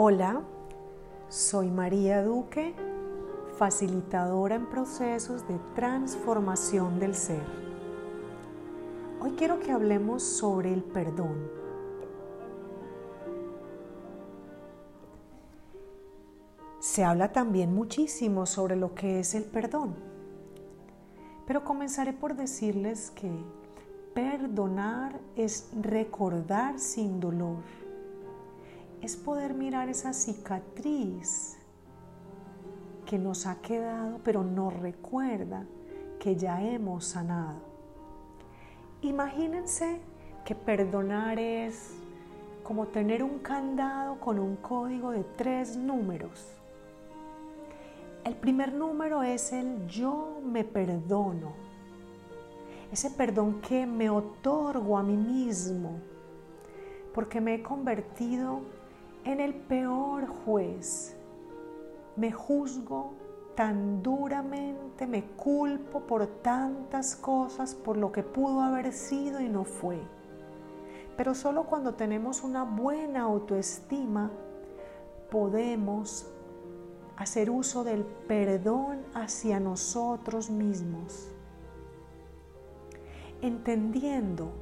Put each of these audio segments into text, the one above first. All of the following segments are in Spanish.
Hola, soy María Duque, facilitadora en procesos de transformación del ser. Hoy quiero que hablemos sobre el perdón. Se habla también muchísimo sobre lo que es el perdón, pero comenzaré por decirles que perdonar es recordar sin dolor es poder mirar esa cicatriz que nos ha quedado, pero nos recuerda que ya hemos sanado. Imagínense que perdonar es como tener un candado con un código de tres números. El primer número es el yo me perdono. Ese perdón que me otorgo a mí mismo porque me he convertido en el peor juez. Me juzgo tan duramente, me culpo por tantas cosas, por lo que pudo haber sido y no fue. Pero solo cuando tenemos una buena autoestima podemos hacer uso del perdón hacia nosotros mismos, entendiendo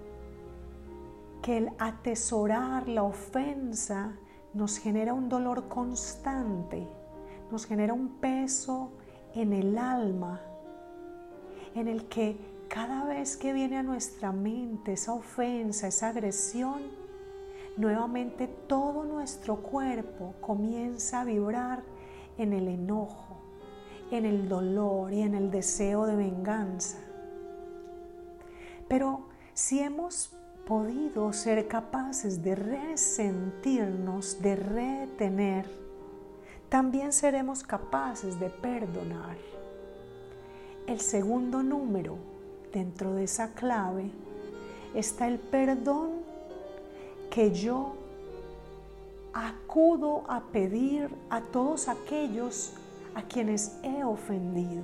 que el atesorar la ofensa nos genera un dolor constante, nos genera un peso en el alma, en el que cada vez que viene a nuestra mente esa ofensa, esa agresión, nuevamente todo nuestro cuerpo comienza a vibrar en el enojo, en el dolor y en el deseo de venganza. Pero si hemos podido ser capaces de resentirnos, de retener, también seremos capaces de perdonar. El segundo número dentro de esa clave está el perdón que yo acudo a pedir a todos aquellos a quienes he ofendido.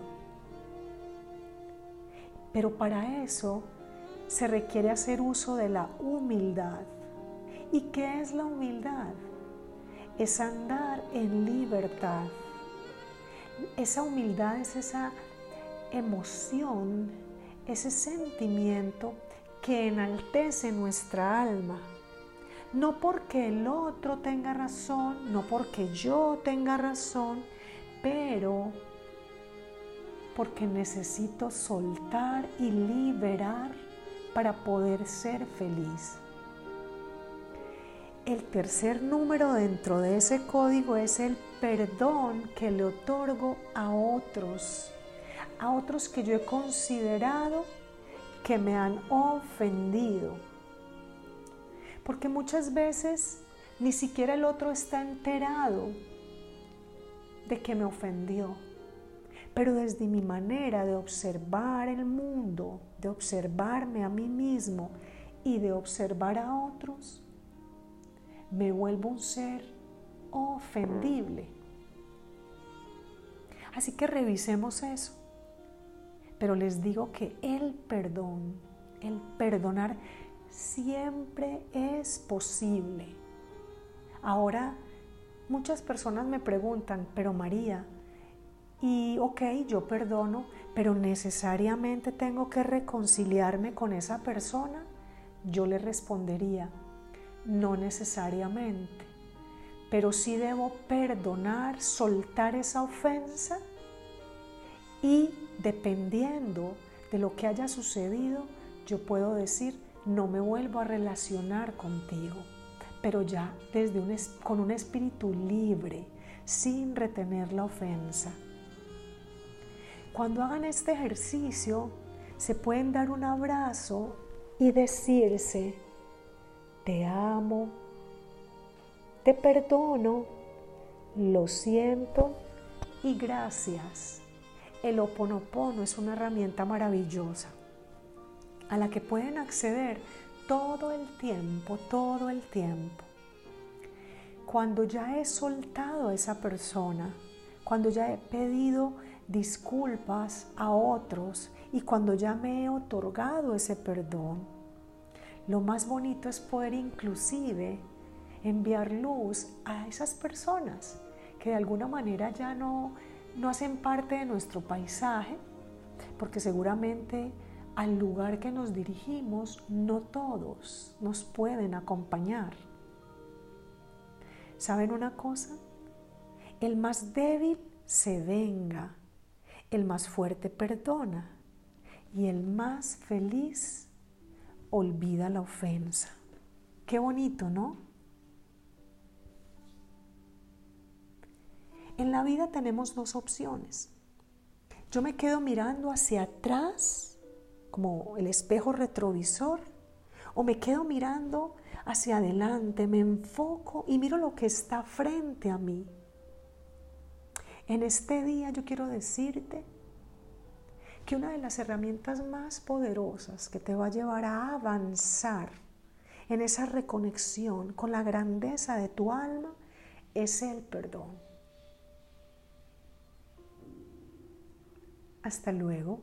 Pero para eso se requiere hacer uso de la humildad. ¿Y qué es la humildad? Es andar en libertad. Esa humildad es esa emoción, ese sentimiento que enaltece nuestra alma. No porque el otro tenga razón, no porque yo tenga razón, pero porque necesito soltar y liberar para poder ser feliz. El tercer número dentro de ese código es el perdón que le otorgo a otros, a otros que yo he considerado que me han ofendido. Porque muchas veces ni siquiera el otro está enterado de que me ofendió. Pero desde mi manera de observar el mundo, de observarme a mí mismo y de observar a otros, me vuelvo un ser ofendible. Así que revisemos eso. Pero les digo que el perdón, el perdonar, siempre es posible. Ahora, muchas personas me preguntan, pero María, y ok, yo perdono, pero necesariamente tengo que reconciliarme con esa persona, yo le respondería, no necesariamente, pero sí debo perdonar, soltar esa ofensa y dependiendo de lo que haya sucedido, yo puedo decir, no me vuelvo a relacionar contigo, pero ya desde un, con un espíritu libre, sin retener la ofensa. Cuando hagan este ejercicio, se pueden dar un abrazo y decirse, te amo, te perdono, lo siento y gracias. El oponopono es una herramienta maravillosa a la que pueden acceder todo el tiempo, todo el tiempo. Cuando ya he soltado a esa persona, cuando ya he pedido disculpas a otros y cuando ya me he otorgado ese perdón, lo más bonito es poder inclusive enviar luz a esas personas que de alguna manera ya no, no hacen parte de nuestro paisaje, porque seguramente al lugar que nos dirigimos no todos nos pueden acompañar. ¿Saben una cosa? El más débil se venga, el más fuerte perdona y el más feliz olvida la ofensa. Qué bonito, ¿no? En la vida tenemos dos opciones. Yo me quedo mirando hacia atrás, como el espejo retrovisor, o me quedo mirando hacia adelante, me enfoco y miro lo que está frente a mí. En este día yo quiero decirte que una de las herramientas más poderosas que te va a llevar a avanzar en esa reconexión con la grandeza de tu alma es el perdón. Hasta luego.